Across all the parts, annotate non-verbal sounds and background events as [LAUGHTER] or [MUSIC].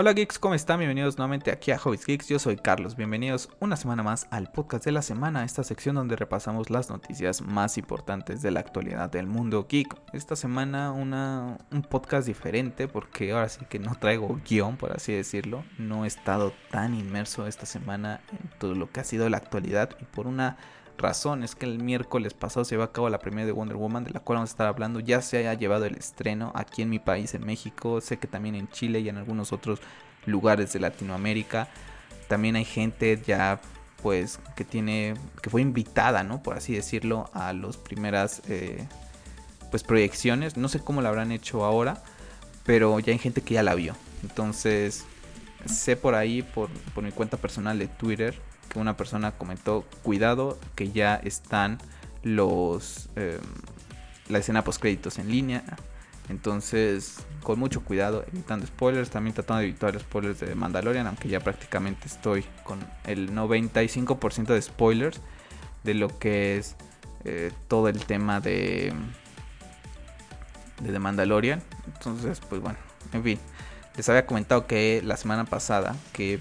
Hola geeks, ¿cómo están? Bienvenidos nuevamente aquí a Hobbies Geeks. Yo soy Carlos. Bienvenidos una semana más al podcast de la semana, esta sección donde repasamos las noticias más importantes de la actualidad del mundo geek. Esta semana un podcast diferente porque ahora sí que no traigo guion, por así decirlo. No he estado tan inmerso esta semana en todo lo que ha sido la actualidad y por una razón es que el miércoles pasado se llevó a cabo la premiere de Wonder Woman, de la cual vamos a estar hablando. Ya se ha llevado el estreno aquí en mi país, en México. Sé que también en Chile y en algunos otros lugares de Latinoamérica. También hay gente ya pues que tiene que fue invitada no por así decirlo a las primeras eh, pues proyecciones no sé cómo la habrán hecho ahora pero ya hay gente que ya la vio entonces sé por ahí por, por mi cuenta personal de Twitter que una persona comentó, cuidado que ya están los em, la escena post créditos en línea. Entonces, con mucho cuidado, evitando spoilers, también tratando de evitar spoilers de Mandalorian, aunque ya prácticamente estoy con el 95% de spoilers de lo que es eh, todo el tema de de The Mandalorian. Entonces, pues bueno, en fin, les había comentado que la semana pasada que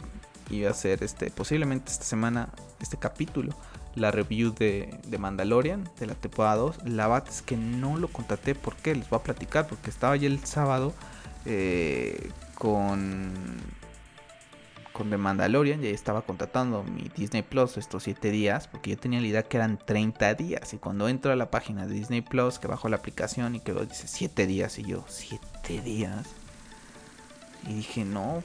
iba a ser este, posiblemente esta semana, este capítulo, la review de, de Mandalorian, de la temporada 2. La bat es que no lo contraté porque les voy a platicar, porque estaba ya el sábado eh, con con The Mandalorian, ya estaba contratando mi Disney Plus estos 7 días, porque yo tenía la idea que eran 30 días. Y cuando entro a la página de Disney Plus, que bajo la aplicación y que dice 7 días, y yo, 7 días. Y dije, no,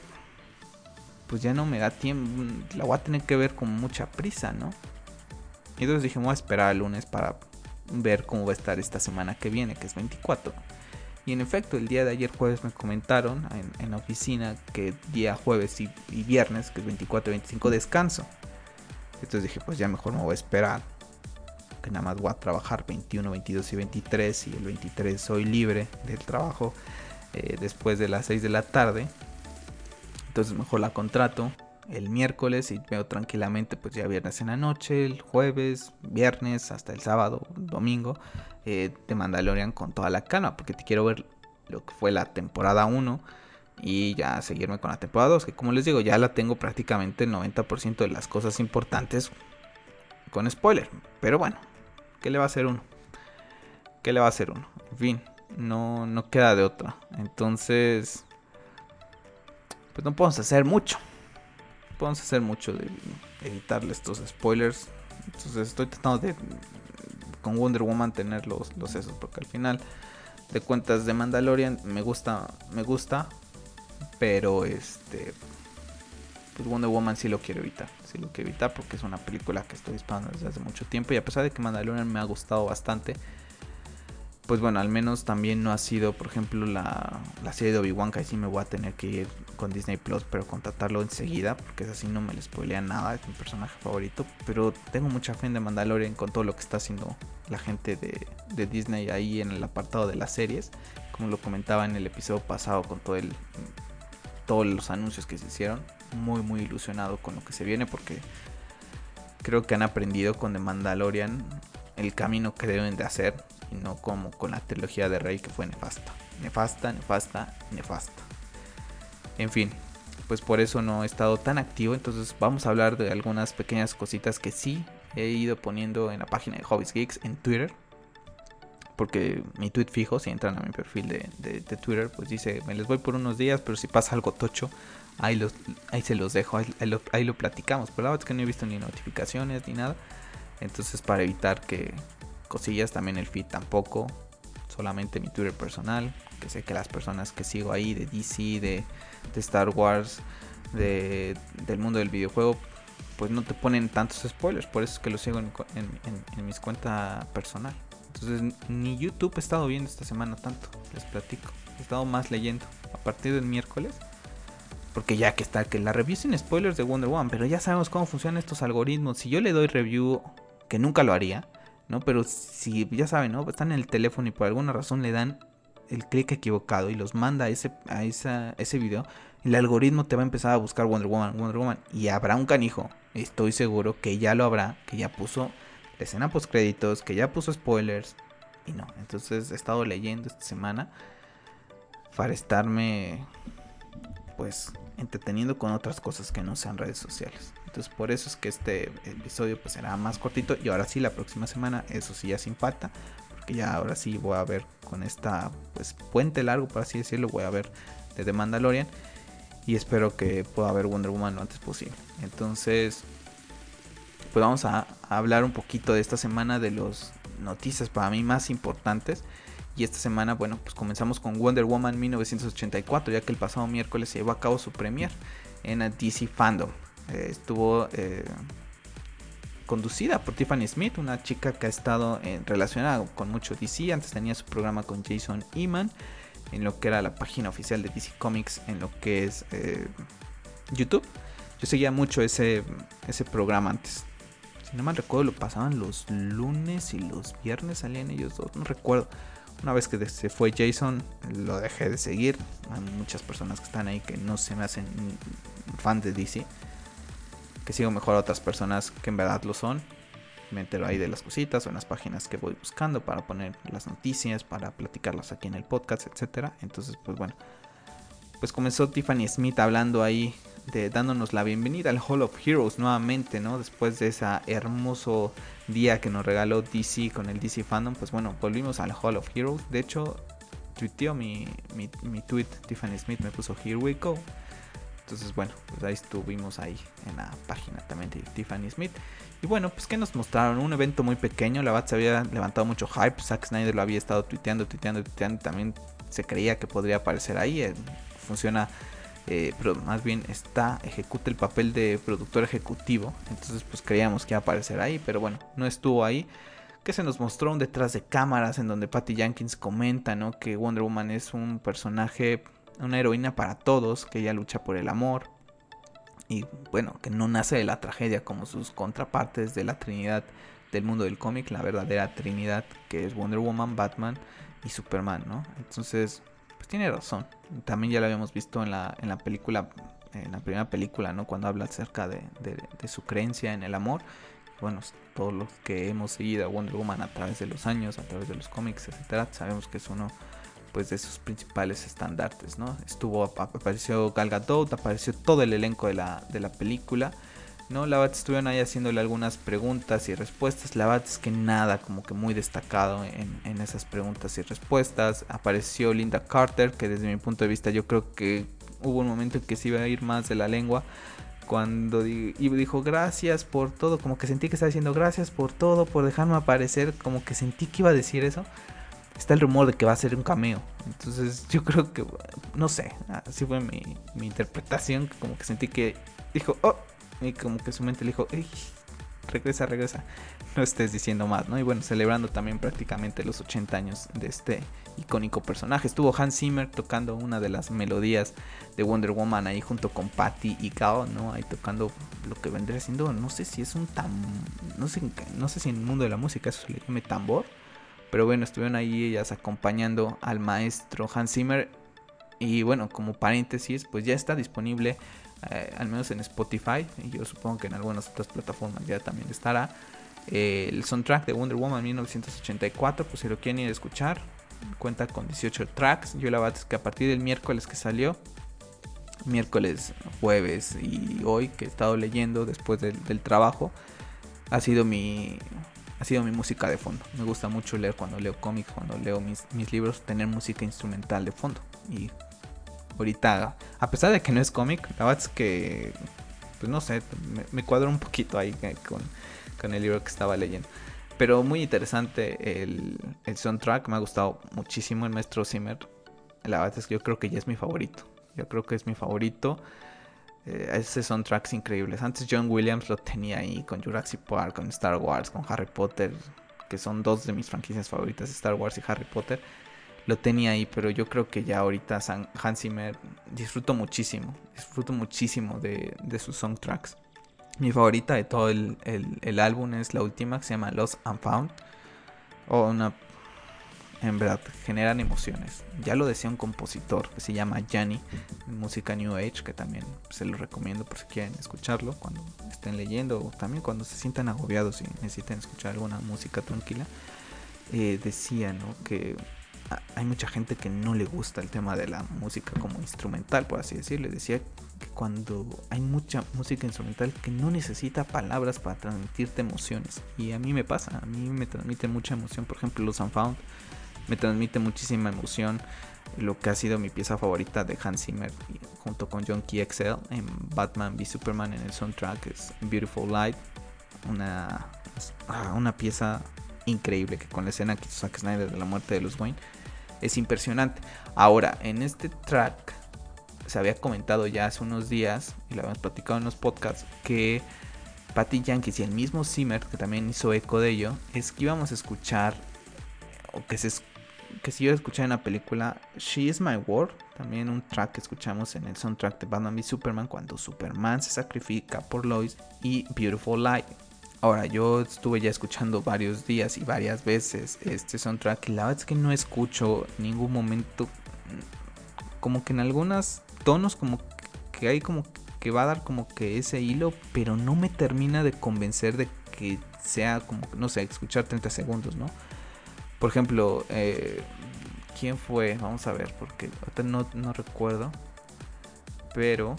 pues ya no me da tiempo, la voy a tener que ver con mucha prisa, ¿no? Y entonces dije, voy a esperar el lunes para ver cómo va a estar esta semana que viene, que es 24. Y en efecto, el día de ayer jueves me comentaron en, la oficina que día jueves y, viernes, que es 24 y 25, descanso. Entonces dije, pues ya mejor me voy a esperar. Que nada más voy a trabajar 21, 22 y 23. Y el 23 soy libre del trabajo eh, después de las 6 de la tarde. Entonces mejor la contrato el miércoles y veo tranquilamente pues ya viernes en la noche, el jueves, viernes, hasta el sábado, domingo, eh, de Mandalorian con toda la calma, porque te quiero ver lo que fue la temporada 1 y ya seguirme con la temporada 2, que como les digo ya la tengo prácticamente el 90% de las cosas importantes con spoiler, pero bueno, ¿qué le va a hacer uno? ¿Qué le va a hacer uno? En fin, no, no queda de otra. Entonces, pues no podemos hacer mucho. podemos hacer mucho de evitarle estos spoilers. Entonces estoy tratando de con Wonder Woman tener los, los esos. Porque al final de cuentas de Mandalorian me gusta. Me gusta. Pero este. Pues Wonder Woman sí lo quiero evitar. Sí lo quiero evitar porque es una película que estoy esperando desde hace mucho tiempo. Y a pesar de que Mandalorian me ha gustado bastante pues bueno, al menos también no ha sido, por ejemplo, la, serie de Obi-Wan, que ahí sí me voy a tener que ir con Disney Plus, pero contratarlo enseguida, porque es así, no me le spoilea nada, es mi personaje favorito. Pero tengo mucha fe en The Mandalorian con todo lo que está haciendo la gente de, de Disney ahí en el apartado de las series, como lo comentaba en el episodio pasado con todo el, todos los anuncios que se hicieron. Muy, muy ilusionado con lo que se viene, porque creo que han aprendido con The Mandalorian el camino que deben de hacer y no como con la trilogía de Rey que fue nefasta. Nefasta, nefasta, nefasta. En fin, pues por eso no he estado tan activo. Entonces vamos a hablar de algunas pequeñas cositas que sí he ido poniendo en la página de Hobbies Geeks en Twitter. Porque mi tweet fijo, si entran a mi perfil de, Twitter, pues dice, me les voy por unos días, pero si pasa algo tocho, ahí, los, ahí se los dejo, ahí, lo, ahí lo platicamos. Pero la verdad es que no he visto ni notificaciones ni nada. Entonces para evitar que, cosillas, también el feed tampoco, solamente mi Twitter personal, que sé que las personas que sigo ahí de DC, de, Star Wars, de, del mundo del videojuego, pues no te ponen tantos spoilers, por eso es que lo sigo en, en, mis cuentas personal. Entonces ni YouTube he estado viendo esta semana tanto, les platico. He estado más leyendo a partir del miércoles. Porque ya que está, que la review sin spoilers de Wonder Woman, pero ya sabemos cómo funcionan estos algoritmos. Si yo le doy review, que nunca lo haría, ¿no? Pero si ya saben, ¿no? Están en el teléfono y por alguna razón le dan el clic equivocado y los manda a ese, a ese video, el algoritmo te va a empezar a buscar Wonder Woman, Wonder Woman. Y habrá un canijo, estoy seguro que ya lo habrá, que ya puso escena post créditos, que ya puso spoilers. Y no, entonces he estado leyendo esta semana para estarme, pues, entreteniendo con otras cosas que no sean redes sociales. Entonces por eso es que este episodio pues será más cortito y ahora sí la próxima semana, eso sí ya sin falta, porque ya ahora sí voy a ver con esta pues puente largo por así decirlo, voy a ver de The Mandalorian y espero que pueda ver Wonder Woman lo antes posible. Entonces pues vamos a, a hablar un poquito de esta semana de las noticias para mí más importantes. Y esta semana, bueno, pues comenzamos con Wonder Woman 1984, ya que el pasado miércoles se llevó a cabo su premier en DC Fandom. Eh, estuvo eh, conducida por Tiffany Smith, una chica que ha estado relacionada con mucho DC. Antes tenía su programa con Jason Eman en lo que era la página oficial de DC Comics, en lo que es eh, YouTube. Yo seguía mucho ese, ese programa antes. Si no mal recuerdo, lo pasaban los lunes y los viernes salían ellos dos, no recuerdo. Una vez que se fue Jason, lo dejé de seguir. Hay muchas personas que están ahí que no se me hacen fan de DC. Que sigo mejor a otras personas que en verdad lo son. Me entero ahí de las cositas o en las páginas que voy buscando para poner las noticias, para platicarlas aquí en el podcast, etc. Entonces, pues bueno. Pues comenzó Tiffany Smith hablando ahí dándonos la bienvenida al Hall of Heroes nuevamente, ¿no? Después de ese hermoso día que nos regaló DC con el DC Fandom, pues bueno, volvimos al Hall of Heroes. De hecho, tuiteó mi, mi tweet, Tiffany Smith me puso Here we go. Entonces, bueno, pues ahí estuvimos ahí en la página también de Tiffany Smith. Y bueno, pues que nos mostraron un evento muy pequeño. La verdad se había levantado mucho hype. Zack Snyder lo había estado tuiteando, tuiteando, tuiteando. También se creía que podría aparecer ahí. Funciona eh, pero más bien está, ejecuta el papel de productor ejecutivo. Entonces pues creíamos que iba a aparecer ahí, pero bueno, no estuvo ahí. Que se nos mostró un detrás de cámaras en donde Patty Jenkins comenta, ¿no? Que Wonder Woman es un personaje, una heroína para todos, que ella lucha por el amor. Y bueno, que no nace de la tragedia como sus contrapartes de la Trinidad del mundo del cómic, la verdadera Trinidad que es Wonder Woman, Batman y Superman, ¿no? Entonces, pues tiene razón. También ya lo habíamos visto en la, en la película, en la primera película, ¿no? Cuando habla acerca de, su creencia en el amor. Bueno, todos los que hemos seguido a Wonder Woman a través de los años, a través de los cómics, etcétera, sabemos que es uno pues de sus principales estandartes, ¿no? Estuvo, apareció Gal Gadot, apareció todo el elenco de la, de la película. ¿no? La verdad estuvieron ahí haciéndole algunas preguntas y respuestas. La verdad es que nada como que muy destacado en, esas preguntas y respuestas. Apareció Linda Carter, que desde mi punto de vista yo creo que hubo un momento en que se iba a ir más de la lengua. Cuando dijo gracias por todo, como que sentí que estaba diciendo gracias por todo, por dejarme aparecer, como que sentí que iba a decir eso. Está el rumor de que va a ser un cameo. Entonces yo creo que, no sé, así fue mi, mi interpretación, como que sentí que dijo, oh, y como que su mente le dijo, regresa, regresa, no estés diciendo más, ¿no? Y bueno, celebrando también prácticamente los 80 años de este icónico personaje. Estuvo Hans Zimmer tocando una de las melodías de Wonder Woman ahí junto con Patty y Gal, ¿no? Ahí tocando lo que vendría siendo, no sé si es un tam... No sé, no sé si en el mundo de la música eso se le llama tambor. Pero bueno, estuvieron ahí ellas acompañando al maestro Hans Zimmer. Y bueno, como paréntesis, pues ya está disponible eh, al menos en Spotify, y yo supongo que en algunas otras plataformas ya también estará. Eh, el soundtrack de Wonder Woman 1984, pues si lo quieren ir a escuchar, cuenta con 18 tracks. Yo la verdad es que a partir del miércoles que salió, miércoles, jueves y hoy que he estado leyendo después del, trabajo, ha sido mi ha sido mi música de fondo. Me gusta mucho leer cuando leo cómics, cuando leo mis, mis libros, tener música instrumental de fondo. Y ahorita, a pesar de que no es cómic, la verdad es que, pues no sé, me, cuadro un poquito ahí con, el libro que estaba leyendo. Pero muy interesante el, soundtrack, me ha gustado muchísimo el maestro Zimmer. La verdad es que yo creo que ya es mi favorito. Yo creo que es mi favorito. Eh, ese soundtrack es increíble. Antes John Williams lo tenía ahí con Jurassic Park, con Star Wars, con Harry Potter, que son dos de mis franquicias favoritas, Star Wars y Harry Potter lo tenía ahí, pero yo creo que ya ahorita Hans Zimmer disfruto muchísimo, disfruto muchísimo de, sus soundtracks. Mi favorita de todo el, álbum es la última que se llama Lost and Found. O una. En verdad, generan emociones. Ya lo decía un compositor que se llama Gianni, música New Age, que también se lo recomiendo por si quieren escucharlo cuando estén leyendo o también cuando se sientan agobiados y necesiten escuchar alguna música tranquila. Eh, decía, ¿no? Que hay mucha gente que no le gusta el tema de la música como instrumental, por así decirlo. Decía que cuando hay mucha música instrumental que no necesita palabras para transmitirte emociones. Y a mí me pasa, a mí me transmite mucha emoción. Por ejemplo, Los Unfound me transmite muchísima emoción. Lo que ha sido mi pieza favorita de Hans Zimmer junto con John Key XL en Batman v Superman en el soundtrack es Beautiful Light. Una, ah, una pieza increíble que con la escena que Zack Snyder de la muerte de los Wayne es impresionante. Ahora, en este track se había comentado ya hace unos días y lo habíamos platicado en los podcasts que Patty Yankees y el mismo Zimmer, que también hizo eco de ello, es que íbamos a escuchar o que se que se iba a escuchar en la película She is My World, también un track que escuchamos en el soundtrack de Batman v Superman cuando Superman se sacrifica por Lois y Beautiful Light. Ahora, yo estuve ya escuchando varios días y varias veces este soundtrack y la verdad es que no escucho ningún momento como que en algunos tonos como que hay como que va a dar como que ese hilo, pero no me termina de convencer de que sea como, no sé, escuchar 30 segundos, ¿no? Por ejemplo, eh, ¿quién fue? Vamos a ver, porque no, no recuerdo. Pero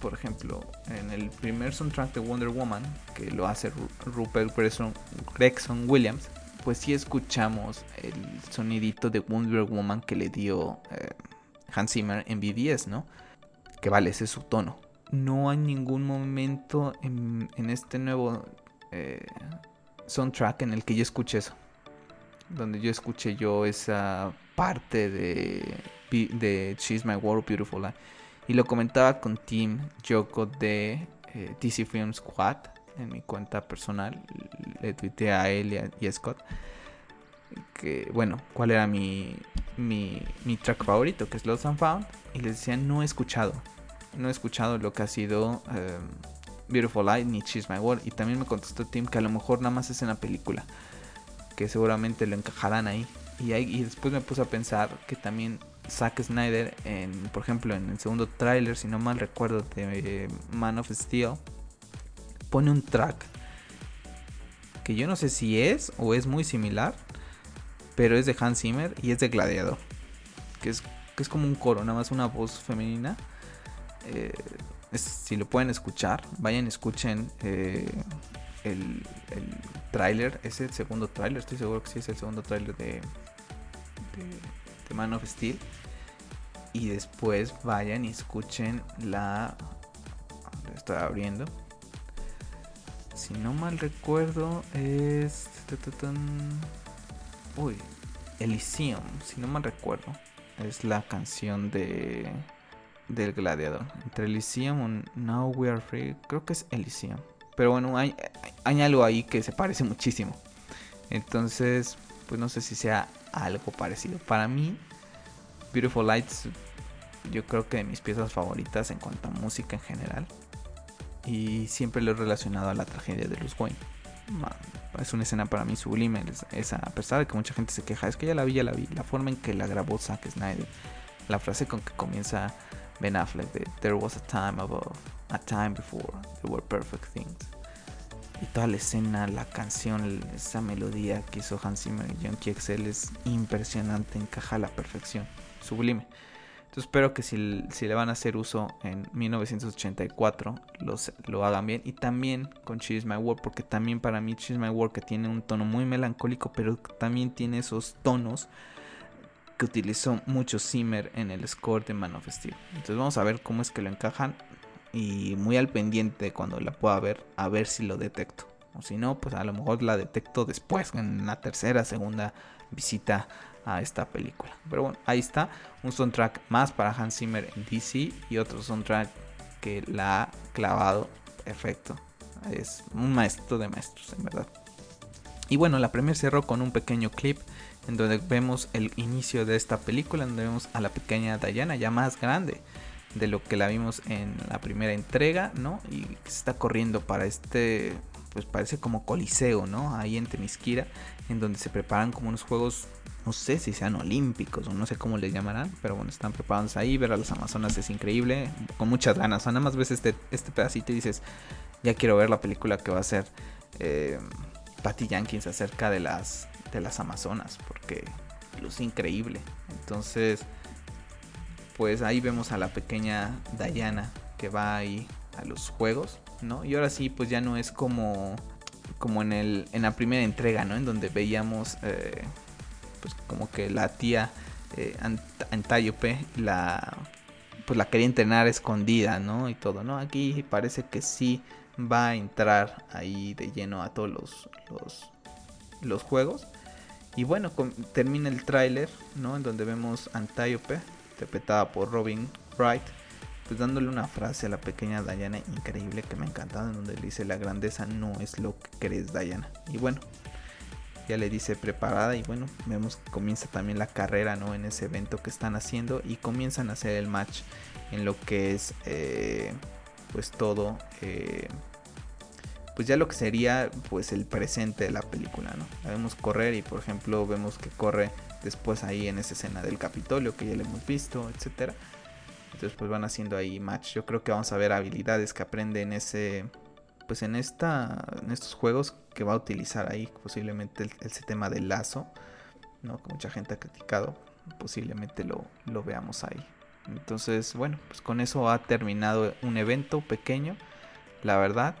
por ejemplo, en el primer soundtrack de Wonder Woman, que lo hace Rupert Gregson, Williams, pues sí escuchamos el sonidito de Wonder Woman que le dio eh, Hans Zimmer en BDS, ¿no? Que vale, ese es su tono. No hay ningún momento en, este nuevo eh, soundtrack en el que yo escuche eso. Donde yo escuché yo esa parte de, de She's My World Beautiful Life y lo comentaba con Tim Yoko de eh, DC Film Squad en mi cuenta personal. Le tuiteé a él y a, Scott. Que, bueno, cuál era mi, mi, track favorito, que es Lost and Found. Y les decía, no he escuchado. No he escuchado lo que ha sido em, Beautiful Light ni She's My World. Y también me contestó Tim que a lo mejor nada más es en la película. Que seguramente lo encajarán ahí. Y, ahí, y después me puse a pensar que también Zack Snyder, en, por ejemplo, en el segundo tráiler, si no mal recuerdo, de Man of Steel, pone un track que yo no sé si es o es muy similar, pero es de Hans Zimmer y es de Gladiador, que es, que es como un coro, nada más una voz femenina. Eh, si lo pueden escuchar, vayan, escuchen eh, el, el tráiler, es el segundo tráiler, estoy seguro que sí es el segundo tráiler de, de Man of Steel. Y después vayan y escuchen la estoy abriendo si no mal recuerdo es uy Elysium si no mal recuerdo es la canción de del gladiador. Entre Elysium y Now We Are Free creo que es Elysium pero bueno hay, algo ahí que se parece muchísimo entonces pues no sé si sea algo parecido para mí Beautiful Lights, yo creo que de mis piezas favoritas en cuanto a música en general. Y siempre lo he relacionado a la tragedia de los Wayne. Es una escena para mí sublime. Esa, a pesar de que mucha gente se queja, es que ya la vi, ya la vi. La forma en que la grabó Zack Snyder, la frase con que comienza Ben Affleck de There was a time above, a time before, there were perfect things. Y toda la escena, la canción, esa melodía que hizo Hans Zimmer y John XL es impresionante, encaja a la perfección sublime. Entonces espero que si, si, le van a hacer uso en 1984 los, lo hagan bien. Y también con Cheese My World, porque también para mí Cheese My World que tiene un tono muy melancólico, pero también tiene esos tonos que utilizó mucho Zimmer en el score de Man of Steel. Entonces vamos a ver cómo es que lo encajan y muy al pendiente cuando la pueda ver, a ver si lo detecto. O si no, pues a lo mejor la detecto después, en la tercera, segunda visita a esta película. Pero bueno, ahí está. Un soundtrack más para Hans Zimmer en DC y otro soundtrack que la ha clavado perfecto. Es un maestro de maestros, en verdad. Y bueno, la premier cerró con un pequeño clip en donde vemos el inicio de esta película, donde vemos a la pequeña Diana ya más grande de lo que la vimos en la primera entrega, ¿no? Y se está corriendo para este, pues parece como coliseo, ¿no? Ahí en Temisquira, en donde se preparan como unos juegos, no sé si sean olímpicos o no sé cómo le llamarán, pero bueno, están preparados ahí, ver a las Amazonas es increíble, con muchas ganas, o nada más ves este, este pedacito y dices, ya quiero ver la película que va a hacer eh, Patty Jenkins acerca de las, de las Amazonas, porque luz increíble. Entonces, pues ahí vemos a la pequeña Diana que va ahí a los juegos, ¿no? Y ahora sí, pues ya no es como como en el en la primera entrega, ¿no? En donde veíamos eh, pues como que la tía eh, la pues la quería entrenar escondida, ¿no? Y todo, ¿no? Aquí parece que sí va a entrar ahí de lleno a todos los, los, los juegos. Y bueno, termina el tráiler, ¿no? En donde vemos Antiope, interpretada por Robin Wright, pues dándole una frase a la pequeña Diana increíble que me ha encantado, en donde dice la grandeza no es lo que crees Diana. Y bueno, ya le dice preparada y bueno, vemos que comienza también la carrera, ¿no? En ese evento que están haciendo y comienzan a hacer el match en lo que es, eh, pues todo, eh, pues ya lo que sería, pues el presente de la película, ¿no? La vemos correr y por ejemplo vemos que corre después ahí en esa escena del Capitolio que ya le hemos visto, etcétera. Entonces pues van haciendo ahí match. Yo creo que vamos a ver habilidades que aprende en ese pues en esta en estos juegos que va a utilizar ahí posiblemente el, el tema del lazo, ¿no? Que mucha gente ha criticado, posiblemente lo, lo veamos ahí. Entonces, bueno, pues con eso ha terminado un evento pequeño, la verdad.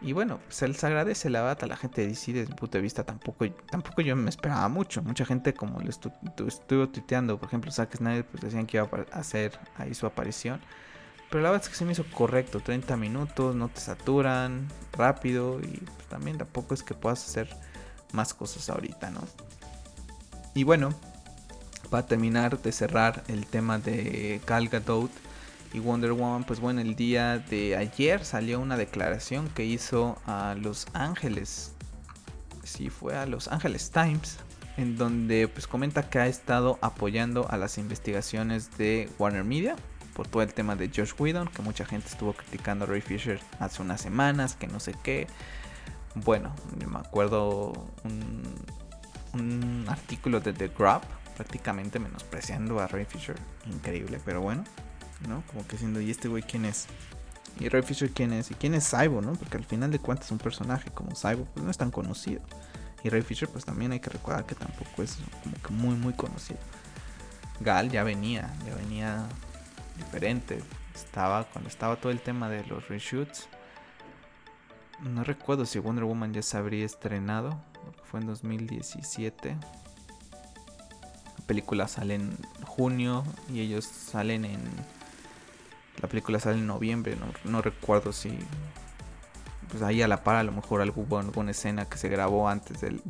Y bueno, se les agradece la verdad a la gente de DC desde mi punto de vista. Tampoco, tampoco yo me esperaba mucho. Mucha gente, como le estuve tuiteando, por ejemplo, Zack Snyder, pues decían que iba a hacer ahí su aparición. Pero la verdad es que se me hizo correcto, 30 minutos, no te saturan, rápido y pues, también tampoco es que puedas hacer más cosas ahorita, ¿no? Y bueno, para terminar de cerrar el tema de Gal Gadot y Wonder Woman, pues bueno, el día de ayer salió una declaración que hizo a Los Ángeles, sí fue a Los Ángeles Times, en donde pues comenta que ha estado apoyando a las investigaciones de Warner Media por todo el tema de Josh Whedon, que mucha gente estuvo criticando a Ray Fisher hace unas semanas, que no sé qué. Bueno, me acuerdo un, artículo de The Grab, prácticamente menospreciando a Ray Fisher, increíble, pero bueno, ¿no? Como que siendo, ¿y este güey quién es? ¿Y Ray Fisher quién es? ¿Y quién es Cybo, no? Porque al final de cuentas un personaje como Cybo pues no es tan conocido. Y Ray Fisher pues también hay que recordar que tampoco es como que muy muy conocido. Gal ya venía, ya venía diferente. Estaba cuando estaba todo el tema de los reshoots. No recuerdo si Wonder Woman ya se habría estrenado. Fue en 2017. La película sale en junio y ellos salen en... La película sale en noviembre. no recuerdo si pues ahí a la par a lo mejor alguna, alguna escena que se grabó antes del,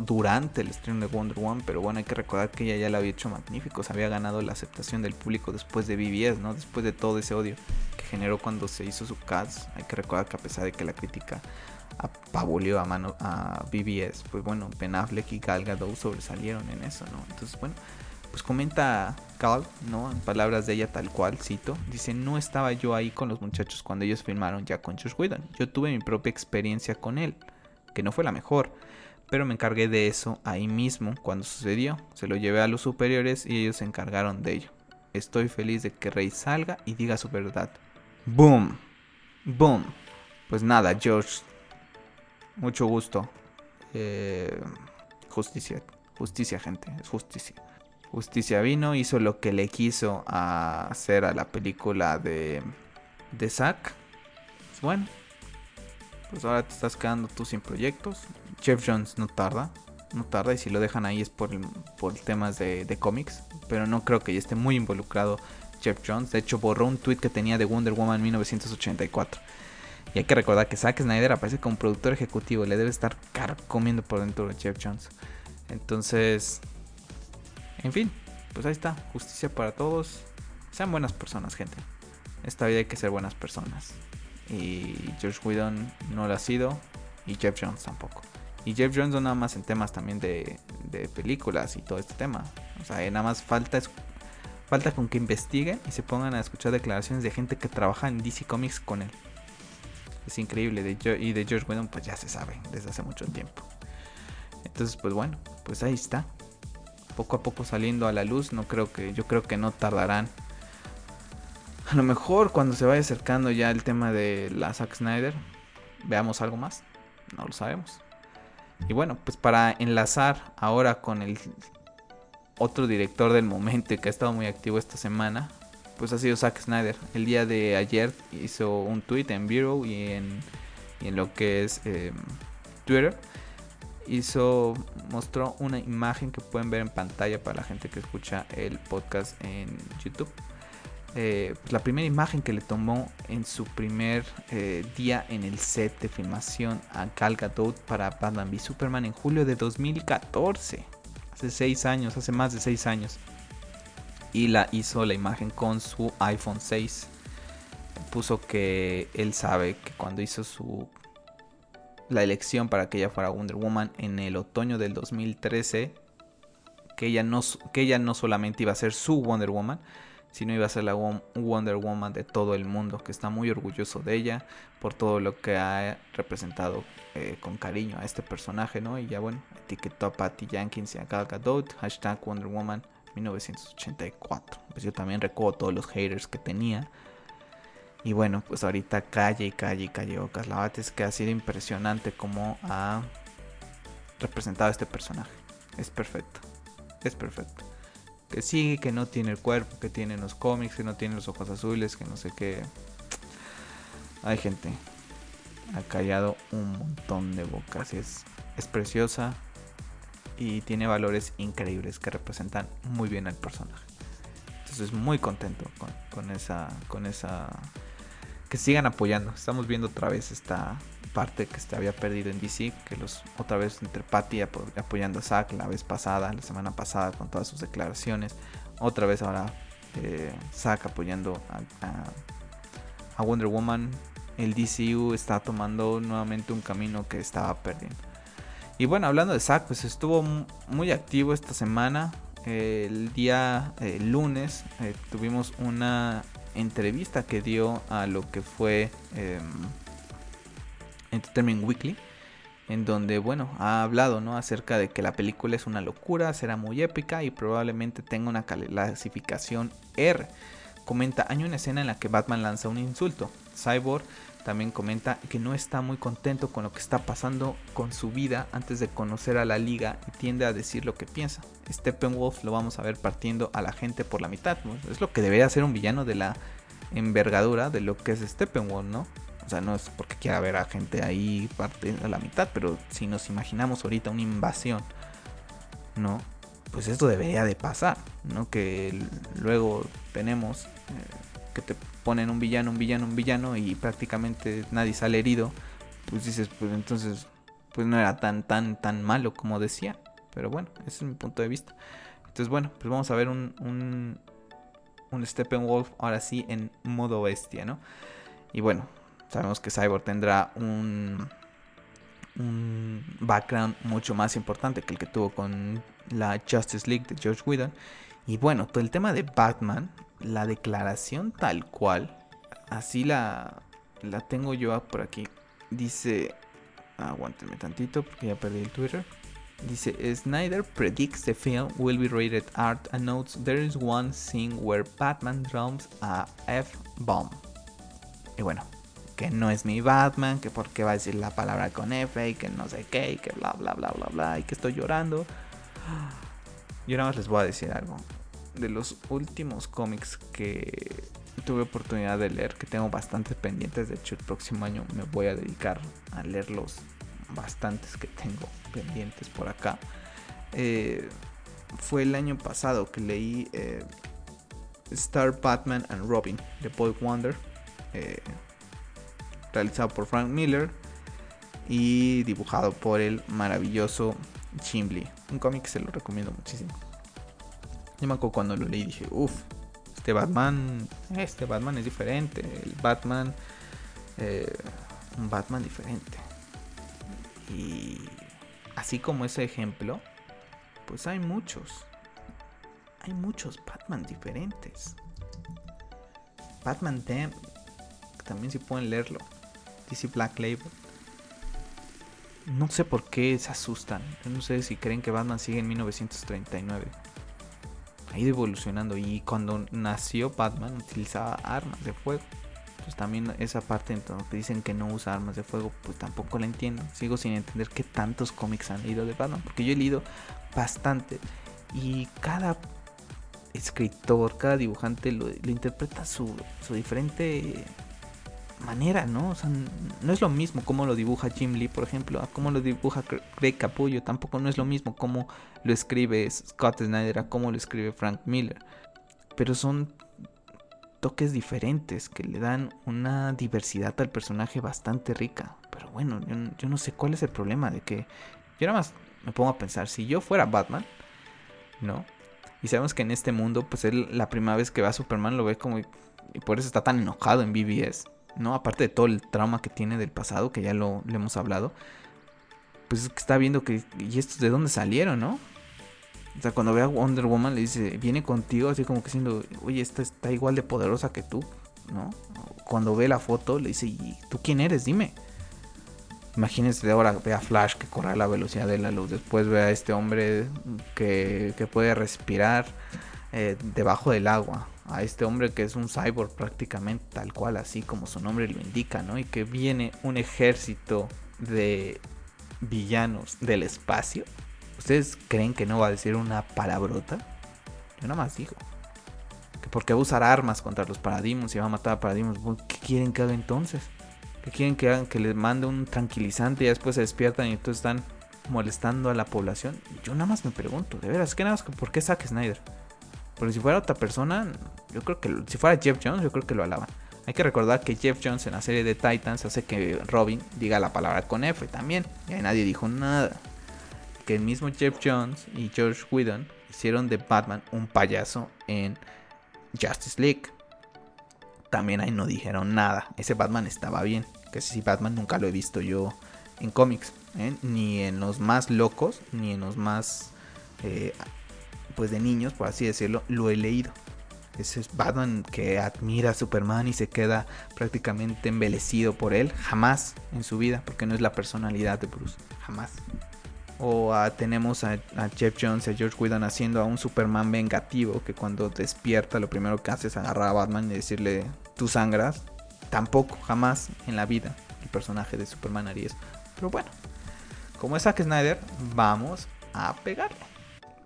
durante el stream de Wonder Woman, pero bueno, hay que recordar que ella ya la había hecho magnífico, se había ganado la aceptación del público después de BBS, ¿no? Después de todo ese odio que generó cuando se hizo su cast, hay que recordar que a pesar de que la crítica apabulió a mano a BBS, pues bueno, Ben Affleck y Gal Gadot sobresalieron en eso, ¿no? Entonces, bueno, pues comenta Cal, ¿no? En palabras de ella tal cual, cito, dice, no estaba yo ahí con los muchachos cuando ellos filmaron ya con Josh Whedon. Yo tuve mi propia experiencia con él, que no fue la mejor, pero me encargué de eso ahí mismo cuando sucedió. Se lo llevé a los superiores y ellos se encargaron de ello. Estoy feliz de que Rey salga y diga su verdad. Boom. Boom. Pues nada, George. Mucho gusto. Eh, justicia. Justicia, gente. Es justicia. Justicia vino, hizo lo que le quiso hacer a la película de, de Zack. Pues bueno, pues ahora te estás quedando tú sin proyectos. Jeff Jones no tarda, no tarda y si lo dejan ahí es por, por temas de, de cómics. Pero no creo que ya esté muy involucrado Jeff Jones. De hecho, borró un tweet que tenía de Wonder Woman 1984. Y hay que recordar que Zack Snyder aparece como productor ejecutivo. Le debe estar comiendo por dentro de Jeff Jones. Entonces, en fin, pues ahí está. Justicia para todos. Sean buenas personas, gente. Esta vida hay que ser buenas personas. Y George Whedon no lo ha sido. Y Jeff Jones tampoco. Y Jeff Jones no nada más en temas también de, películas y todo este tema. O sea, nada más falta, falta con que investiguen y se pongan a escuchar declaraciones de gente que trabaja en DC Comics con él. Es increíble. y de George Whedon pues ya se sabe desde hace mucho tiempo. Entonces pues bueno, pues ahí está poco a poco saliendo a la luz. No creo que, yo creo que no tardarán. A lo mejor cuando se vaya acercando ya el tema de la Zack Snyder, veamos algo más. No lo sabemos. Y bueno, pues para enlazar ahora con el otro director del momento que ha estado muy activo esta semana, pues ha sido Zack Snyder. El día de ayer hizo un tweet en Bureau y en, en lo que es em, Twitter. Hizo, mostró una imagen que pueden ver en pantalla para la gente que escucha el podcast en YouTube. Eh, pues, la primera imagen que le tomó en su primer eh, día en el set de filmación a Gal Gadot para Batman v Superman en julio de 2014. Hace 6 años, hace más de 6 años. Y la hizo la imagen con su iPhone 6. Puso que él sabe que cuando hizo su la elección para que ella fuera Wonder Woman en el otoño del 2013, que ella no, que ella no solamente iba a ser su Wonder Woman, sino iba a ser la Wonder Woman de todo el mundo, que está muy orgulloso de ella por todo lo que ha representado eh, con cariño a este personaje, ¿no? Y ya bueno, etiquetó a Patty Jenkins y a Gal Gadot, hashtag Wonder Woman 1984. Pues yo también recuerdo todos los haters que tenía. Y bueno, pues ahorita calle y calle y calle Ocas es que ha sido impresionante como ha representado este personaje. Es perfecto, es perfecto que sí, que no tiene el cuerpo que tiene en los cómics, que no tiene los ojos azules, que no sé qué. Hay gente. Ha callado un montón de bocas. Es, preciosa y tiene valores increíbles que representan muy bien al personaje. Entonces muy contento con, con esa. con esa. Que sigan apoyando. Estamos viendo otra vez esta, parte que se había perdido en DC, que los otra vez entre Patty apoyando a Zack la vez pasada, la semana pasada con todas sus declaraciones, otra vez ahora eh, Zack apoyando a, Wonder Woman, el DCU está tomando nuevamente un camino que estaba perdiendo. Y bueno, hablando de Zack, pues estuvo muy activo esta semana. el día eh, lunes eh, tuvimos una entrevista que dio a lo que fue em, Entertainment Weekly, en donde, bueno, ha hablado, ¿no? Acerca de que la película es una locura, será muy épica y probablemente tenga una clasificación R. Comenta, hay una escena en la que Batman lanza un insulto. Cyborg también comenta que no está muy contento con lo que está pasando con su vida antes de conocer a la liga y tiende a decir lo que piensa. Steppenwolf lo vamos a ver partiendo a la gente por la mitad. Es lo que debería ser un villano de la envergadura de lo que es Steppenwolf, ¿no? O sea, no es porque quiera ver a gente ahí parte a la mitad, pero si nos imaginamos ahorita una invasión, ¿no? Pues esto debería de pasar, ¿no? Que luego tenemos eh, que te ponen un villano, un villano, un villano y prácticamente nadie sale herido. Pues dices, pues entonces, pues no era tan, tan, tan malo como decía. Pero bueno, ese es mi punto de vista. Entonces, bueno, pues vamos a ver un, un, un Steppenwolf ahora sí en modo bestia, ¿no? Y bueno, Sabemos que Cyborg tendrá un, un background mucho más importante que el que tuvo con la Justice League de George Whedon. Y bueno, todo el tema de Batman, la declaración tal cual, así la, la tengo yo por aquí. Dice, aguántenme tantito porque ya perdí el Twitter. Dice, Snyder predicts the film will be rated R and notes there is one scene where Batman drums a F-bomb. Y bueno, que no es mi Batman, que porque va a decir la palabra con F y que no sé qué, y que bla bla bla bla bla, y que estoy llorando. Y ahora más les voy a decir algo. De los últimos cómics que tuve oportunidad de leer, que tengo bastantes pendientes, de hecho el próximo año me voy a dedicar a leer los bastantes que tengo pendientes por acá. Eh, fue el año pasado que leí eh, Star Batman and Robin de Paul Wonder. Eh, realizado por Frank Miller y dibujado por el maravilloso Chimbley. Un cómic que se lo recomiendo muchísimo. Yo me acuerdo cuando lo leí dije, uff, este Batman, este Batman es diferente. El Batman, eh, un Batman diferente. Y así como ese ejemplo, pues hay muchos. Hay muchos Batman diferentes. Batman Damn, también si pueden leerlo. DC Black Label. No sé por qué se asustan. no sé si creen que Batman sigue en 1939. Ha ido evolucionando y cuando nació Batman utilizaba armas de fuego. Pues también esa parte en donde dicen que no usa armas de fuego, pues tampoco la entiendo. Sigo sin entender qué tantos cómics han leído de Batman, porque yo he leído bastante Y cada escritor, cada dibujante lo, interpreta su, su diferente manera, ¿no? O sea, no es lo mismo como lo dibuja Jim Lee, por ejemplo, a cómo lo dibuja Craig Capullo, tampoco no es lo mismo como lo escribe Scott Snyder, a cómo lo escribe Frank Miller. Pero son toques diferentes que le dan una diversidad al personaje bastante rica. Pero bueno, yo, no sé cuál es el problema de que yo nada más me pongo a pensar, si yo fuera Batman, ¿no? Y sabemos que en este mundo, pues él la primera vez que va a Superman lo ve como... Y por eso está tan enojado en BBS. ¿No? Aparte de todo el trauma que tiene del pasado, que ya lo, hemos hablado, pues es que está viendo que, ¿y estos de dónde salieron, no? O sea, cuando ve a Wonder Woman le dice, viene contigo, así como que diciendo, oye, esta está igual de poderosa que tú, ¿no? Cuando ve la foto le dice, ¿y tú quién eres? Dime. Imagínense de ahora ve a Flash que corre a la velocidad de la luz. Después ve a este hombre que, que puede respirar eh, debajo del agua a este hombre que es un cyborg prácticamente tal cual, así como su nombre lo indica, ¿no? Y que viene un ejército de villanos del espacio. ¿Ustedes creen que no va a decir una palabrota? Yo nada más digo. Que porque va a usar armas contra los paradigmas y va a matar a paradigmas. ¿Qué quieren que haga entonces? ¿Qué quieren que hagan? Que les mande un tranquilizante y después se despiertan y entonces están molestando a la población. Yo nada más me pregunto, de veras, ¿qué nada más? ¿Por qué Zack Snyder? Porque si fuera otra persona, yo creo que si fuera Jeff Jones, yo creo que lo alaban. Hay que recordar que Jeff Jones en la serie de Titans hace que Robin diga la palabra con F también. Y ahí nadie dijo nada. Que el mismo Jeff Jones y George Whedon hicieron de Batman un payaso en Justice League. También ahí no dijeron nada. Ese Batman estaba bien. Que si Batman nunca lo he visto yo en cómics. ¿eh? Ni en los más locos, ni en los más eh, pues de niños, por así decirlo, lo he leído. Ese es Batman que admira a Superman y se queda prácticamente embelecido por él. Jamás en su vida, porque no es la personalidad de Bruce. Jamás. O tenemos a, Jeff Jones y a George Whedon haciendo a un Superman vengativo que cuando despierta lo primero que hace es agarrar a Batman y decirle, tú sangras. Tampoco, jamás en la vida el personaje de Superman haría eso. Pero bueno, como es Zack Snyder, vamos a pegarle.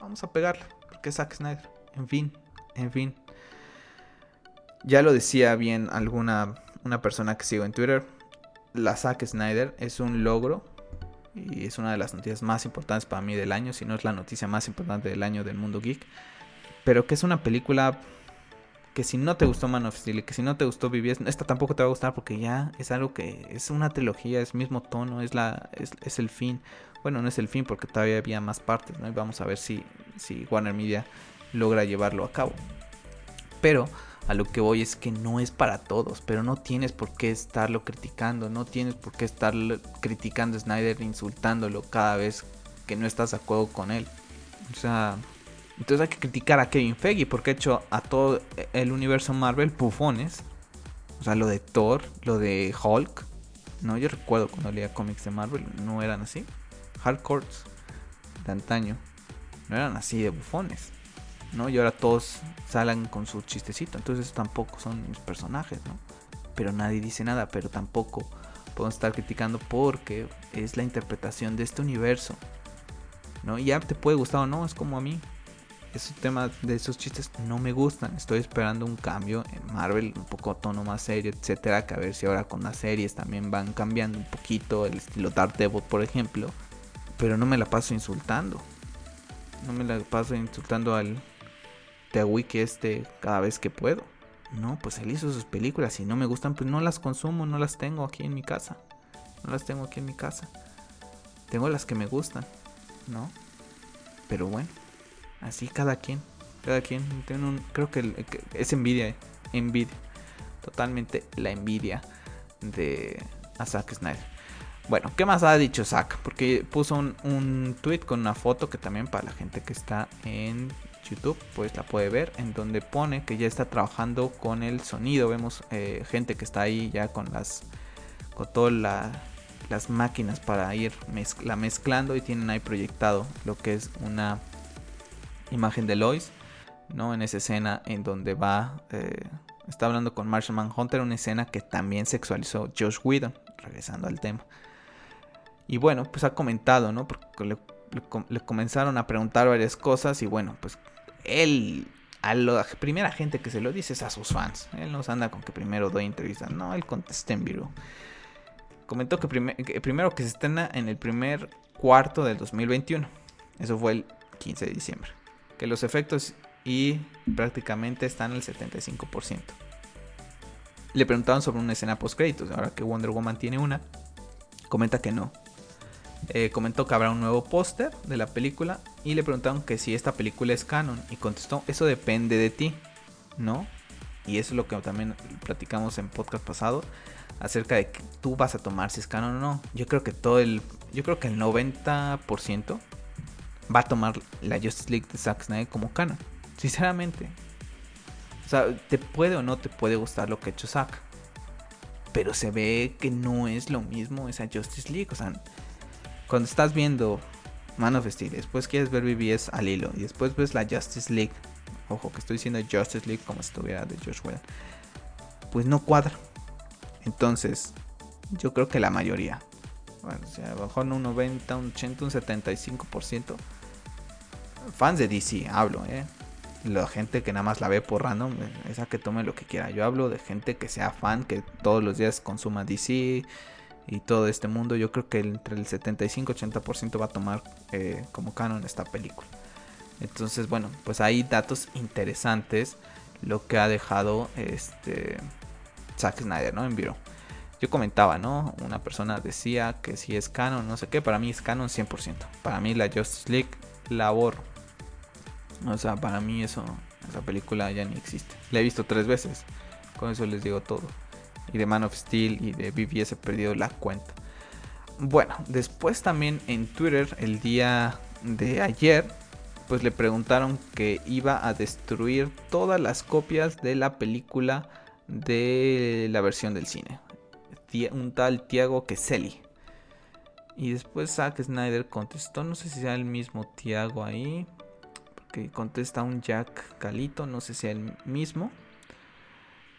Vamos a pegarle que Zack Snyder. En fin, en fin. Ya lo decía bien alguna una persona que sigo en Twitter. La Zack Snyder es un logro y es una de las noticias más importantes para mí del año, si no es la noticia más importante del año del mundo geek. Pero que es una película que si no te gustó Man of Steel, que si no te gustó Vivir, esta tampoco te va a gustar porque ya es algo que es una trilogía, es mismo tono, es la es, es el fin. Bueno, no es el fin porque todavía había más partes, ¿no? Y vamos a ver si, si Warner Media logra llevarlo a cabo. Pero a lo que voy es que no es para todos, pero no tienes por qué estarlo criticando, no tienes por qué estar criticando a Snyder, insultándolo cada vez que no estás de acuerdo con él. O sea, entonces hay que criticar a Kevin Feige porque ha hecho a todo el universo Marvel pufones. O sea, lo de Thor, lo de Hulk. No, yo recuerdo cuando leía cómics de Marvel, no eran así hardcores de antaño no eran así de bufones, ¿no? Y ahora todos salen con su chistecito, entonces tampoco son mis personajes, ¿no? Pero nadie dice nada, pero tampoco podemos estar criticando porque es la interpretación de este universo, ¿no? Y ya te puede gustar o no, es como a mí. Esos temas de esos chistes no me gustan. Estoy esperando un cambio en Marvel, un poco tono más serio, etcétera. Que a ver si ahora con las series también van cambiando un poquito. El estilo Daredevil, por ejemplo pero no me la paso insultando. No me la paso insultando al Wiki este cada vez que puedo. No, pues él hizo sus películas y no me gustan, pues no las consumo, no las tengo aquí en mi casa. No las tengo aquí en mi casa. Tengo las que me gustan, ¿no? Pero bueno, así cada quien, cada quien. creo que es envidia, envidia. Totalmente la envidia de a Zack Snyder. Bueno, ¿qué más ha dicho Zack? Porque puso un, tweet con una foto que también para la gente que está en YouTube pues la puede ver en donde pone que ya está trabajando con el sonido. Vemos eh, gente que está ahí ya con las con todas las máquinas para ir la mezclando y tienen ahí proyectado lo que es una imagen de Lois, ¿no? En esa escena en donde va eh, está hablando con Marshall Manhunter, una escena que también sexualizó Josh Whedon, regresando al tema. Y bueno, pues ha comentado, ¿no? Porque le, comenzaron a preguntar varias cosas y bueno, pues él, a la primera gente que se lo dice es a sus fans. Él nos anda con que primero doy entrevistas. No, él contesta en vivo. Comentó que, que primero que se estrena en el primer cuarto del 2021. Eso fue el 15 de diciembre. Que los efectos y prácticamente están al 75%. Le preguntaron sobre una escena post créditos, ahora que Wonder Woman tiene una, comenta que no. Eh, comentó que habrá un nuevo póster de la película y le preguntaron que si esta película es canon y contestó, eso depende de ti, ¿no? Y eso es lo que también platicamos en podcast pasado acerca de que tú vas a tomar si es canon o no. Yo creo que todo el yo creo que el 90% va a tomar la Justice League de Zack Snyder como canon. Sinceramente. O sea, te puede o no te puede gustar lo que ha hecho Zack. Pero se ve que no es lo mismo esa Justice League. O sea, cuando estás viendo Man of Steel, después quieres ver BBS al hilo. Y después ves la Justice League. Ojo, que estoy diciendo Justice League como si estuviera de Josh Whedon. Pues no cuadra. Entonces, yo creo que la mayoría. Bueno, o sea, a un 90, un 80, un 75%. Fans de DC, hablo, ¿eh? la gente que nada más la ve por random, esa que tome lo que quiera. Yo hablo de gente que sea fan, que todos los días consuma DC y todo este mundo. Yo creo que entre el 75-80% va a tomar eh, como canon esta película. Entonces, bueno, pues hay datos interesantes lo que ha dejado este Zack Snyder, ¿no? En Viro. Yo comentaba, ¿no? Una persona decía que si es canon, no sé qué, para mí es canon 100%. Para mí la Justice League la aborro o sea, para mí eso, esa película ya ni existe. La he visto tres veces. Con eso les digo todo. Y de Man of Steel y de BBS he perdido la cuenta. Bueno, después también en Twitter el día de ayer, pues le preguntaron que iba a destruir todas las copias de la película de la versión del cine. Un tal Tiago Keseli. Y después Zack Snyder contestó, no sé si sea el mismo Tiago ahí que contesta un Jack Calito, no sé si el mismo.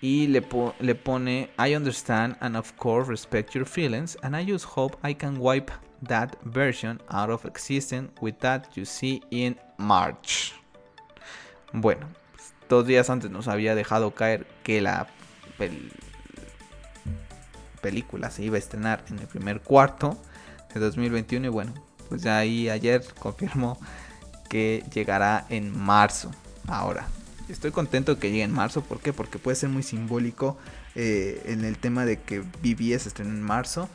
Y le, le pone, I understand and of course respect your feelings, and I just hope I can wipe that version out of existence with that you see in March. Bueno, dos días antes nos había dejado caer que la película se iba a estrenar en el primer cuarto de 2021 y bueno, pues ya ahí ayer [LAUGHS] confirmó que llegará en marzo. Ahora, estoy contento que llegue en marzo. ¿Por qué? Porque puede ser muy simbólico eh, en el tema de que BBS estrena en marzo.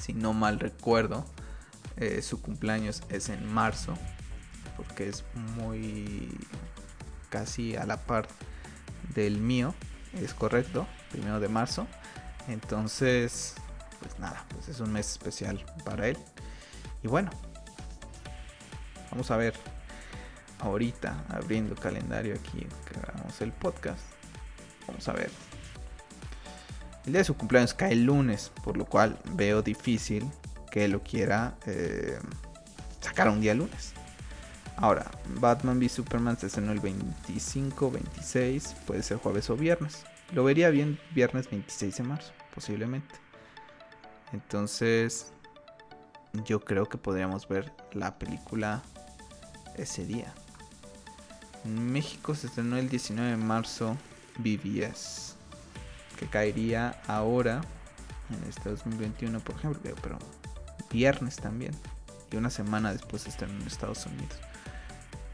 Si no mal recuerdo, eh, su cumpleaños es en marzo. Porque es muy casi a la par del mío. Es correcto, primero de marzo. Entonces, pues nada, pues es un mes especial para él. Y bueno, Vamos a ver ahorita abriendo calendario aquí que hagamos el podcast. Vamos a ver. El día de su cumpleaños cae el lunes, por lo cual veo difícil que lo quiera eh, sacar un día lunes. Ahora, Batman v Superman se estrenó el 25, 26, puede ser jueves o viernes. Lo vería bien viernes 26 de marzo, posiblemente. Entonces, yo creo que podríamos ver la película ese día. En México se estrenó el 19 de marzo BBS, que caería ahora en este 2021, por ejemplo, pero viernes también. Y una semana después se estrenó en Estados Unidos.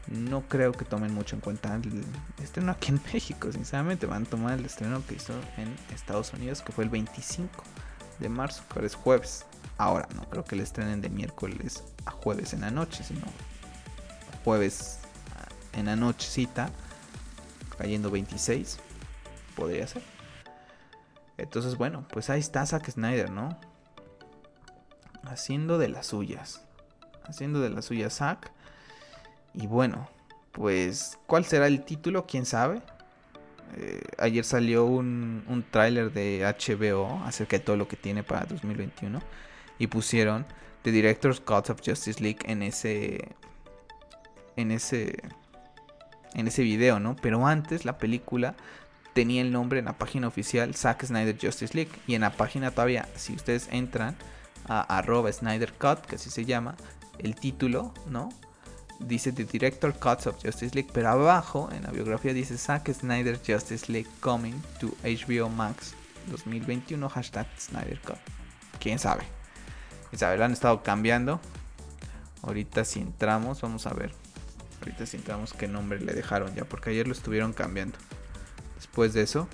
No creo que tomen mucho en cuenta el estreno aquí en [LAUGHS] México, sinceramente. Van a tomar el estreno que hizo en Estados Unidos, que fue el 25 de marzo, que ahora es jueves. Ahora, no creo que le estrenen de miércoles a jueves en la noche, sino jueves en la nochecita, cayendo 26, podría ser. Entonces, bueno, pues ahí está Zack Snyder, ¿no? Haciendo de las suyas. Haciendo de las suyas Zack. Y bueno, pues, ¿cuál será el título? ¿Quién sabe? Eh, ayer salió un, un tráiler de HBO acerca de todo lo que tiene para 2021. Y pusieron The Director's Cut of Justice League en ese en ese en ese video, ¿no? Pero antes la película tenía el nombre en la página oficial Zack Snyder Justice League y en la página todavía, si ustedes entran a arroba Snyder Cut, que así se llama, el título, ¿no? Dice The Director Cuts of Justice League, pero abajo en la biografía dice Zack Snyder Justice League Coming to HBO Max 2021 hashtag Snyder Cut. ¿Quién sabe? ¿Quién sabe? Lo han estado cambiando. Ahorita si entramos, vamos a ver. Ahorita si entramos qué nombre le dejaron ya, porque ayer lo estuvieron cambiando. Después de eso,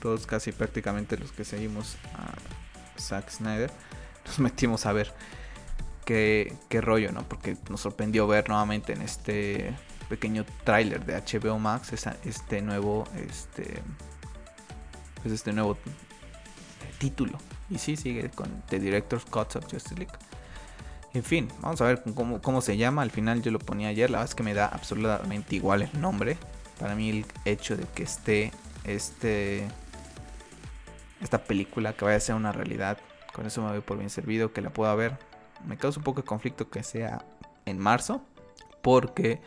todos casi prácticamente los que seguimos a Zack Snyder, [LAUGHS] nos metimos a ver qué, rollo, ¿no? Porque nos sorprendió ver nuevamente en este pequeño tráiler de HBO Max este nuevo, este, pues este nuevo título. Y sí, sigue con The Director's Cuts of Justice League. En fin, vamos a ver cómo, se llama. Al final yo lo ponía ayer. La verdad es que me da absolutamente igual el nombre. Para mí el hecho de que esté este esta película que vaya a ser una realidad. Con eso me voy por bien servido, que la pueda ver. Me causa un poco de conflicto que sea en marzo, porque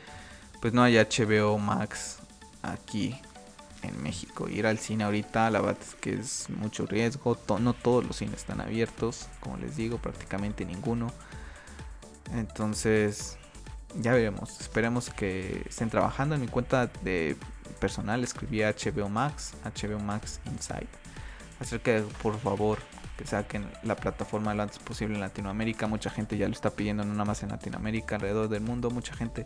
pues no hay HBO Max aquí en México. Ir al cine ahorita, la verdad es que es mucho riesgo. no todos los cines están abiertos, como les digo, prácticamente ninguno. Entonces, ya veremos. Esperemos que estén trabajando. En mi cuenta de personal escribí HBO Max, HBO Max Inside acerca de por favor que saquen la plataforma lo antes posible en Latinoamérica. Mucha gente ya lo está pidiendo, no nada más en Latinoamérica, alrededor del mundo. Mucha gente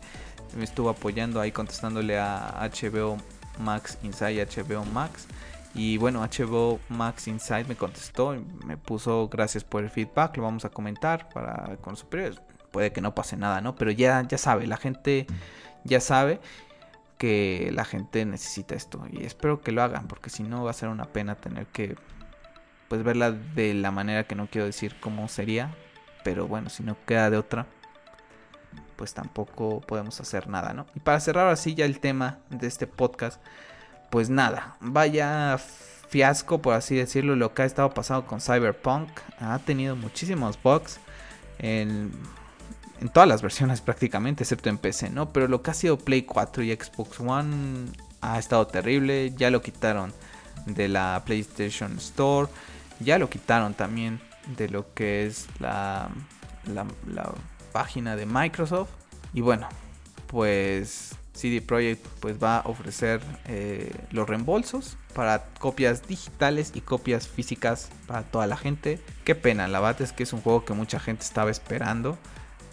me estuvo apoyando ahí contestándole a HBO Max Inside, HBO Max. Y bueno, HBO Max Inside me contestó, me puso gracias por el feedback, lo vamos a comentar para con los superiores. Puede que no pase nada, ¿no? Pero ya, ya sabe, la gente ya sabe que la gente necesita esto y espero que lo hagan porque si no va a ser una pena tener que pues verla de la manera que no quiero decir cómo sería, pero bueno, si no queda de otra, pues tampoco podemos hacer nada, ¿no? Y para cerrar así ya el tema de este podcast, pues nada, vaya fiasco por así decirlo lo que ha estado pasando con Cyberpunk, ha tenido muchísimos bugs en en todas las versiones [LAUGHS] prácticamente, excepto en PC, ¿no? Pero lo que ha sido Play 4 y Xbox One ha estado terrible. Ya lo quitaron de la PlayStation Store. Ya lo quitaron también de lo que es la, la, página de Microsoft. Y bueno, pues CD Projekt pues va a ofrecer eh, los reembolsos para copias digitales y copias físicas para toda la gente. Qué pena, la verdad es que es un juego que mucha gente estaba esperando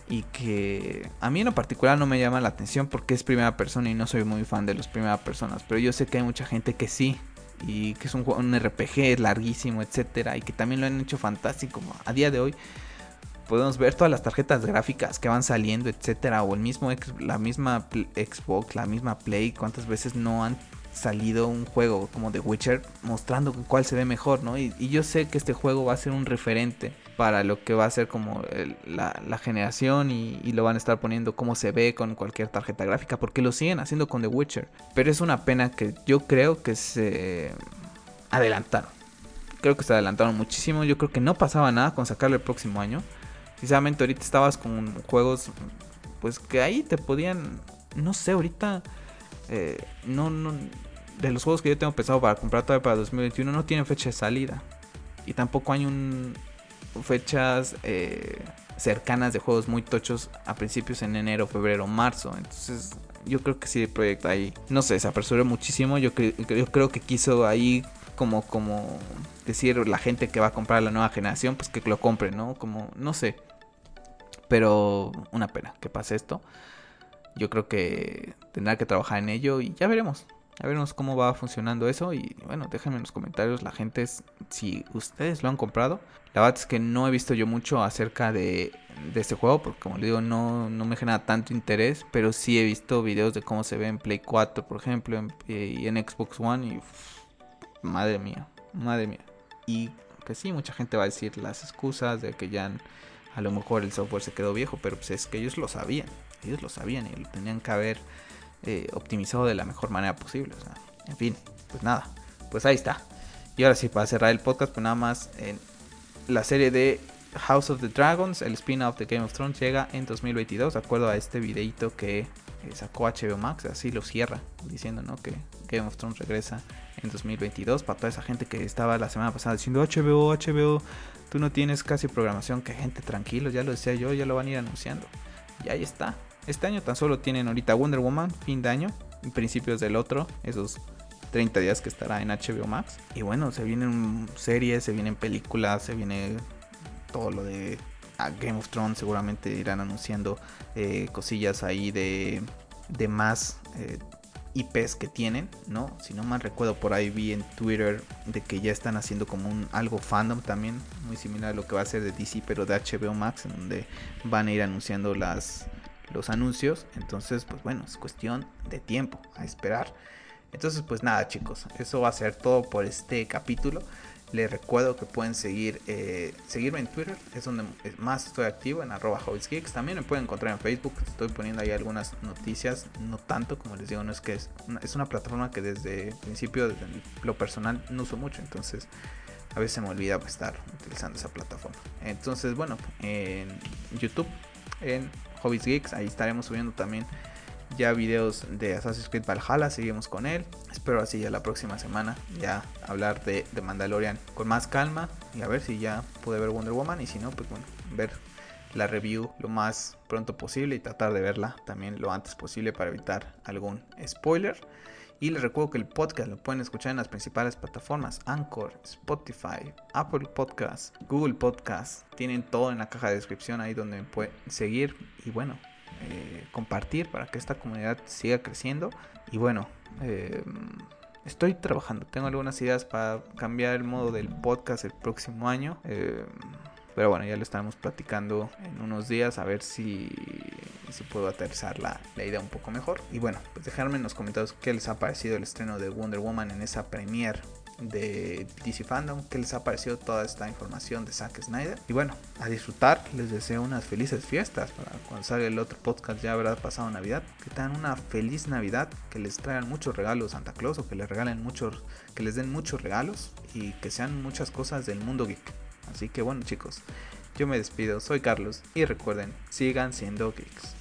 y que a mí en lo particular no me llama la atención porque es primera persona y no soy muy fan de los primeras personas, pero yo sé que hay mucha gente que sí y que es un, un RPG larguísimo, etcétera, y que también lo han hecho fantástico. A día de hoy podemos ver todas las tarjetas gráficas que van saliendo, etcétera, o el mismo la misma Xbox, la misma Play, cuántas veces no han salido un juego como The Witcher mostrando cuál se ve mejor, ¿no? Y yo sé que este juego va a ser un referente para lo que va a ser como la, generación y, lo van a estar poniendo como se ve con cualquier tarjeta gráfica porque lo siguen haciendo con The Witcher. Pero es una pena que yo creo que se adelantaron. Creo que se adelantaron muchísimo. Yo creo que no pasaba nada con sacarlo el próximo año. Sinceramente ahorita estabas con juegos pues que ahí te podían, no sé, ahorita eh, no, no, de los juegos que yo tengo pensado para comprar todavía para 2021 no tienen fecha de salida. Y tampoco hay un, fechas eh, cercanas de juegos muy tochos a principios en enero, febrero, marzo. Entonces yo creo que sí el proyecto ahí, no sé, se apresuró muchísimo. Yo, yo creo que quiso ahí como, como decir la gente que va a comprar la nueva generación, pues que lo compre, ¿no? Como, no sé. Pero una pena que pase esto. Yo creo que tendrá que trabajar en ello y ya veremos. Ya veremos cómo va funcionando eso. Y bueno, déjenme en los comentarios la gente si ustedes lo han comprado. La verdad es que no he visto yo mucho acerca de, este juego, porque como le digo, no, no, me genera tanto interés, pero sí he visto videos de cómo se ve en Play 4, por ejemplo, y en Xbox One, y madre mía, madre mía. Y que sí, mucha gente va a decir las excusas de que ya a lo mejor el software se quedó viejo, pero pues es que ellos lo sabían, ellos lo sabían y lo tenían que haber eh, optimizado de la mejor manera posible. en fin, pues nada, pues ahí está. Y ahora sí, para cerrar el podcast, pues nada más... la serie de House of the Dragons, el spin-off de Game of Thrones, llega en 2022, de acuerdo a este videito que sacó HBO Max, así lo cierra, diciendo ¿no? que Game of Thrones regresa en 2022. Para toda esa gente que estaba la semana pasada diciendo HBO, HBO, tú no tienes casi programación, que gente tranquilo, ya lo decía yo, ya lo van a ir anunciando. Y ahí está. Este año tan solo tienen ahorita Wonder Woman, fin de año, principios del otro, esos 30 días que estará en HBO Max. Y bueno, se vienen series, se vienen películas, se viene todo lo de Game of Thrones. Seguramente irán anunciando eh, cosillas ahí de, de más eh, IPs que tienen, ¿no? Si no mal recuerdo, por ahí vi en Twitter de que ya están haciendo como un algo fandom también, muy similar a lo que va a ser de DC, pero de HBO Max, en donde van a ir anunciando las, los anuncios. Entonces, pues bueno, es cuestión de tiempo a esperar. Entonces, pues nada, chicos, eso va a ser todo por este capítulo. Les recuerdo que pueden seguir eh, seguirme en Twitter, es donde más estoy activo, en arroba Geeks. También me pueden encontrar en Facebook, estoy poniendo ahí algunas noticias, no tanto como les digo, no es que es una, es una plataforma que desde el principio, desde lo personal, no uso mucho, entonces a veces me olvida pues, estar utilizando esa plataforma. Entonces, bueno, en YouTube, en Hobbies Geeks, ahí estaremos subiendo también ya videos de Assassin's Creed Valhalla, seguimos con él. Espero así ya la próxima semana ya hablar de, Mandalorian con más calma y a ver si ya pude ver Wonder Woman y si no, pues bueno, ver la review lo más pronto posible y tratar de verla también lo antes posible para evitar algún spoiler. Y les recuerdo que el podcast lo pueden escuchar en las principales plataformas: Anchor, Spotify, Apple Podcasts, Google Podcasts. Tienen todo en la caja de descripción ahí donde me pueden seguir. Y bueno, eh, compartir para que esta comunidad siga creciendo. Y bueno, eh, estoy trabajando. Tengo algunas ideas para cambiar el modo del podcast el próximo año. Eh, pero bueno, ya lo estaremos platicando en unos días a ver si, si puedo aterrizar la, la, idea un poco mejor. Y bueno, pues dejarme en los comentarios qué les ha parecido el estreno de Wonder Woman en esa premiere de DC Fandom, qué les ha parecido toda esta información de Zack Snyder. Y bueno, a disfrutar, les deseo unas felices fiestas para cuando salga el otro podcast ya habrá pasado Navidad. Que tengan una feliz Navidad, que les traigan muchos regalos Santa Claus o que les regalen muchos, que les den muchos regalos y que sean muchas cosas del mundo geek. Así que bueno chicos, yo me despido, soy Carlos y recuerden, sigan siendo geeks.